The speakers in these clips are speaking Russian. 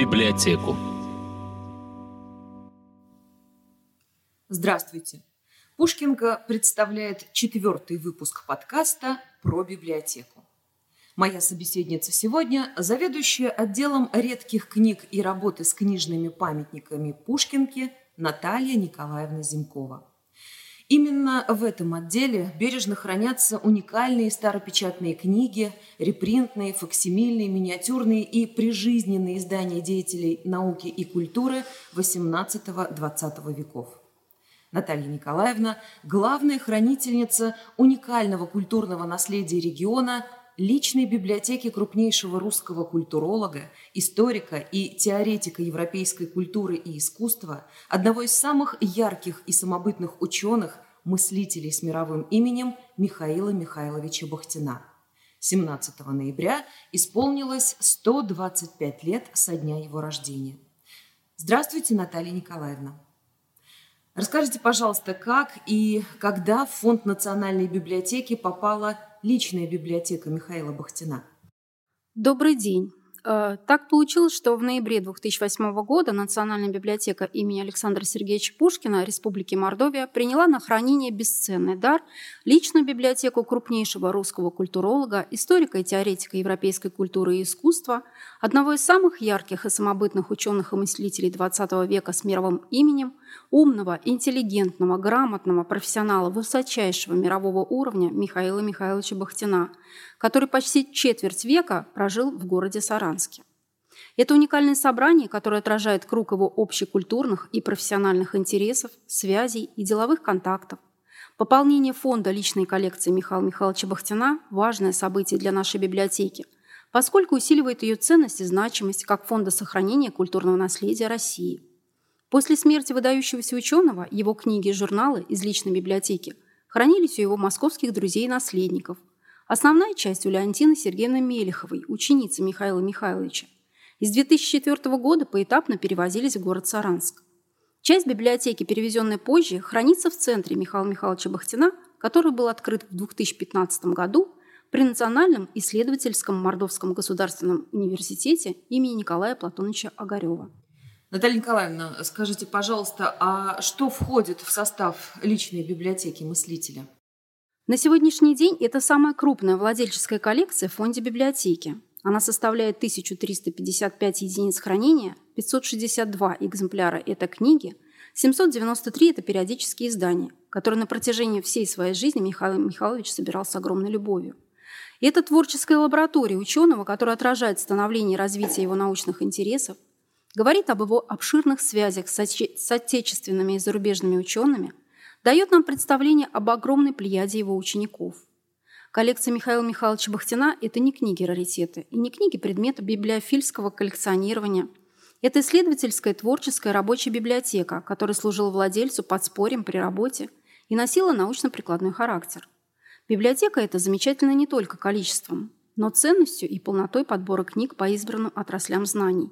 библиотеку. Здравствуйте. Пушкинка представляет четвертый выпуск подкаста про библиотеку. Моя собеседница сегодня – заведующая отделом редких книг и работы с книжными памятниками Пушкинки Наталья Николаевна Зимкова. Именно в этом отделе бережно хранятся уникальные старопечатные книги, репринтные, факсимильные, миниатюрные и прижизненные издания деятелей науки и культуры XVIII-XX веков. Наталья Николаевна – главная хранительница уникального культурного наследия региона – личной библиотеки крупнейшего русского культуролога, историка и теоретика европейской культуры и искусства, одного из самых ярких и самобытных ученых, мыслителей с мировым именем Михаила Михайловича Бахтина. 17 ноября исполнилось 125 лет со дня его рождения. Здравствуйте, Наталья Николаевна. Расскажите, пожалуйста, как и когда в Фонд национальной библиотеки попала личная библиотека Михаила Бахтина. Добрый день. Э, так получилось, что в ноябре 2008 года Национальная библиотека имени Александра Сергеевича Пушкина Республики Мордовия приняла на хранение бесценный дар личную библиотеку крупнейшего русского культуролога, историка и теоретика европейской культуры и искусства, одного из самых ярких и самобытных ученых и мыслителей XX века с мировым именем, умного, интеллигентного, грамотного профессионала высочайшего мирового уровня Михаила Михайловича Бахтина – который почти четверть века прожил в городе Саранске. Это уникальное собрание, которое отражает круг его общекультурных и профессиональных интересов, связей и деловых контактов. Пополнение фонда личной коллекции Михаила Михайловича Бахтина – важное событие для нашей библиотеки, поскольку усиливает ее ценность и значимость как фонда сохранения культурного наследия России. После смерти выдающегося ученого его книги и журналы из личной библиотеки хранились у его московских друзей и наследников – Основная часть у Леонтины Сергеевны Мелеховой, ученицы Михаила Михайловича. Из 2004 года поэтапно перевозились в город Саранск. Часть библиотеки, перевезенная позже, хранится в центре Михаила Михайловича Бахтина, который был открыт в 2015 году при Национальном исследовательском Мордовском государственном университете имени Николая Платоновича Огарева. Наталья Николаевна, скажите, пожалуйста, а что входит в состав личной библиотеки мыслителя? На сегодняшний день это самая крупная владельческая коллекция в фонде библиотеки. Она составляет 1355 единиц хранения, 562 экземпляра – это книги, 793 – это периодические издания, которые на протяжении всей своей жизни Михаил Михайлович собирал с огромной любовью. И это творческая лаборатория ученого, которая отражает становление и развитие его научных интересов, говорит об его обширных связях с отечественными и зарубежными учеными – дает нам представление об огромной плеяде его учеников. Коллекция Михаила Михайловича Бахтина – это не книги-раритеты и не книги предмета библиофильского коллекционирования. Это исследовательская, творческая, рабочая библиотека, которая служила владельцу подспорьем при работе и носила научно-прикладной характер. Библиотека – это замечательно не только количеством, но ценностью и полнотой подбора книг по избранным отраслям знаний.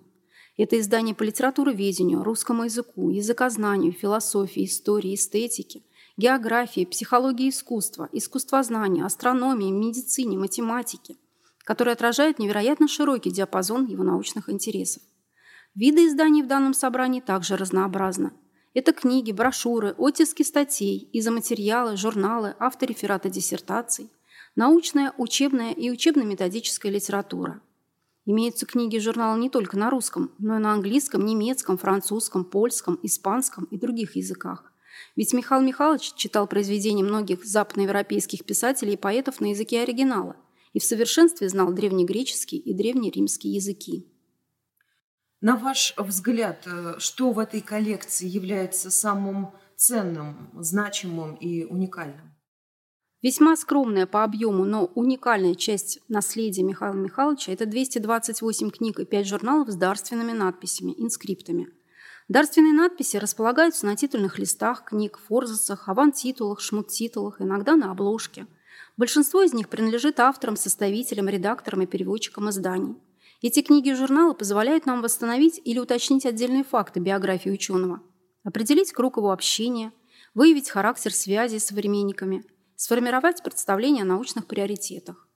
Это издание по литературоведению, русскому языку, языкознанию, философии, истории, эстетике, географии, психологии искусства, искусствознанию, астрономии, медицине, математике, которое отражает невероятно широкий диапазон его научных интересов. Виды изданий в данном собрании также разнообразны. Это книги, брошюры, оттиски статей, изоматериалы, журналы, авторефераты диссертаций, научная, учебная и учебно-методическая литература – Имеются книги и журналы не только на русском, но и на английском, немецком, французском, польском, испанском и других языках. Ведь Михаил Михайлович читал произведения многих западноевропейских писателей и поэтов на языке оригинала и в совершенстве знал древнегреческий и древнеримский языки. На ваш взгляд, э, что в этой коллекции является самым ценным, значимым и уникальным? Весьма скромная по объему, но уникальная часть наследия Михаила Михайловича – это 228 книг и 5 журналов с дарственными надписями, инскриптами. Дарственные надписи располагаются на титульных листах книг, форзацах, авантитулах, шмут-титулах, иногда на обложке. Большинство из них принадлежит авторам, составителям, редакторам и переводчикам изданий. Эти книги и журналы позволяют нам восстановить или уточнить отдельные факты биографии ученого, определить круг его общения, выявить характер связи с современниками – сформировать представление о научных приоритетах.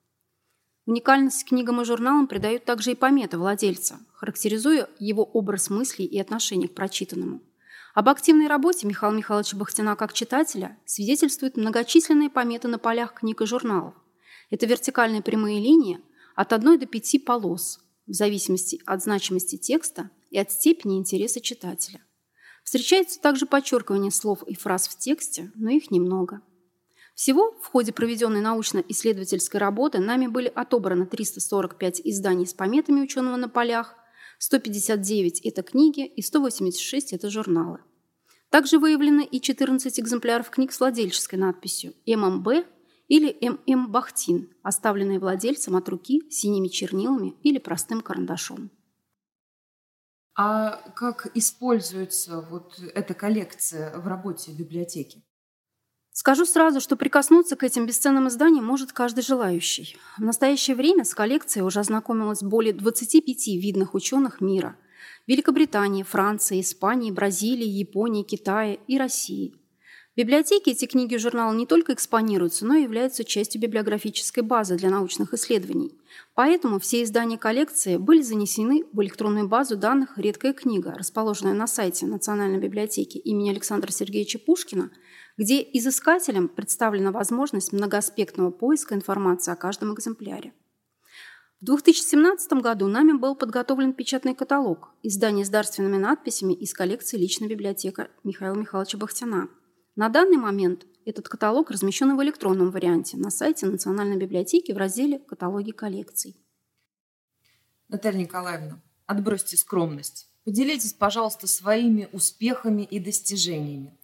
Уникальность книгам и журналам придают также и пометы владельца, характеризуя его образ мыслей и отношение к прочитанному. Об активной работе Михаила Михайловича Бахтина как читателя свидетельствуют многочисленные пометы на полях книг и журналов. Это вертикальные прямые линии от одной до пяти полос, в зависимости от значимости текста и от степени интереса читателя. Встречается также подчеркивание слов и фраз в тексте, но их немного – всего в ходе проведенной научно-исследовательской работы нами были отобраны 345 изданий с пометами ученого на полях, 159 – это книги и 186 – это журналы. Также выявлены и 14 экземпляров книг с владельческой надписью «ММБ» или «ММ Бахтин», оставленные владельцем от руки синими чернилами или простым карандашом. А как используется вот эта коллекция в работе библиотеки? Скажу сразу, что прикоснуться к этим бесценным изданиям может каждый желающий. В настоящее время с коллекцией уже ознакомилось более 25 видных ученых мира – Великобритании, Франции, Испании, Бразилии, Японии, Китая и России. В библиотеке эти книги и журналы не только экспонируются, но и являются частью библиографической базы для научных исследований. Поэтому все издания коллекции были занесены в электронную базу данных «Редкая книга», расположенная на сайте Национальной библиотеки имени Александра Сергеевича Пушкина – где изыскателям представлена возможность многоаспектного поиска информации о каждом экземпляре. В 2017 году нами был подготовлен печатный каталог издание с дарственными надписями из коллекции «Личная библиотека» Михаила Михайловича Бахтина. На данный момент этот каталог размещен в электронном варианте на сайте Национальной библиотеки в разделе «Каталоги коллекций». Наталья Николаевна, отбросьте скромность. Поделитесь, пожалуйста, своими успехами и достижениями.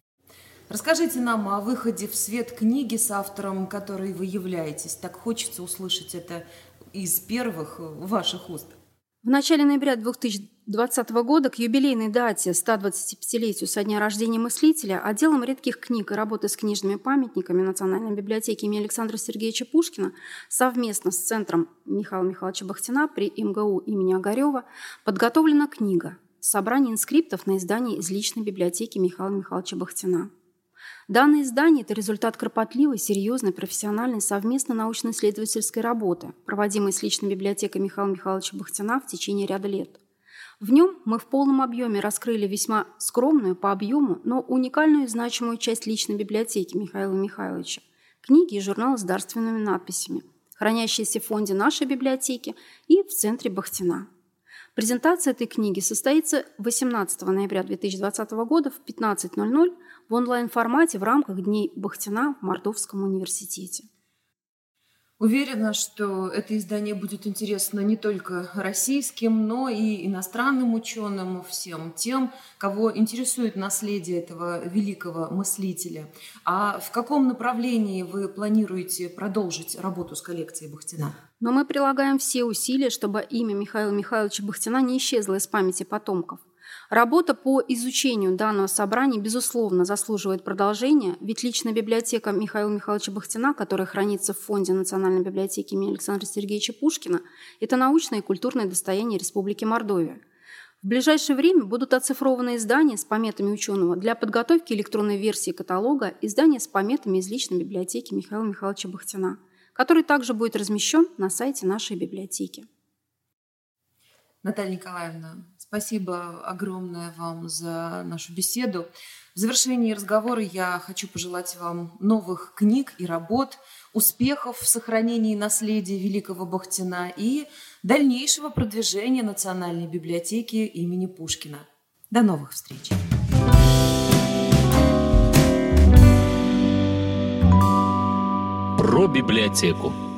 Расскажите нам о выходе в свет книги с автором, которой вы являетесь. Так хочется услышать это из первых ваших уст. В начале ноября 2020 года к юбилейной дате 125-летию со дня рождения мыслителя отделом редких книг и работы с книжными памятниками Национальной библиотеки имени Александра Сергеевича Пушкина совместно с Центром Михаила Михайловича Бахтина при МГУ имени Огарева подготовлена книга «Собрание инскриптов на издание из личной библиотеки Михаила Михайловича Бахтина». Данное издание – это результат кропотливой, серьезной, профессиональной совместно научно-исследовательской работы, проводимой с личной библиотекой Михаила Михайловича Бахтина в течение ряда лет. В нем мы в полном объеме раскрыли весьма скромную по объему, но уникальную и значимую часть личной библиотеки Михаила Михайловича – книги и журналы с дарственными надписями, хранящиеся в фонде нашей библиотеки и в центре Бахтина. Презентация этой книги состоится 18 ноября 2020 года в 15.00 в онлайн-формате в рамках Дней Бахтина в Мордовском университете. Уверена, что это издание будет интересно не только российским, но и иностранным ученым, всем тем, кого интересует наследие этого великого мыслителя. А в каком направлении вы планируете продолжить работу с коллекцией Бахтина? Но мы прилагаем все усилия, чтобы имя Михаила Михайловича Бахтина не исчезло из памяти потомков. Работа по изучению данного собрания, безусловно, заслуживает продолжения, ведь личная библиотека Михаила Михайловича Бахтина, которая хранится в Фонде Национальной библиотеки имени Александра Сергеевича Пушкина, это научное и культурное достояние Республики Мордовия. В ближайшее время будут оцифрованы издания с пометами ученого для подготовки электронной версии каталога издания с пометами из личной библиотеки Михаила Михайловича Бахтина, который также будет размещен на сайте нашей библиотеки. Наталья Николаевна, Спасибо огромное вам за нашу беседу. В завершении разговора я хочу пожелать вам новых книг и работ, успехов в сохранении наследия великого Бахтина и дальнейшего продвижения Национальной библиотеки имени Пушкина. До новых встреч! Про библиотеку.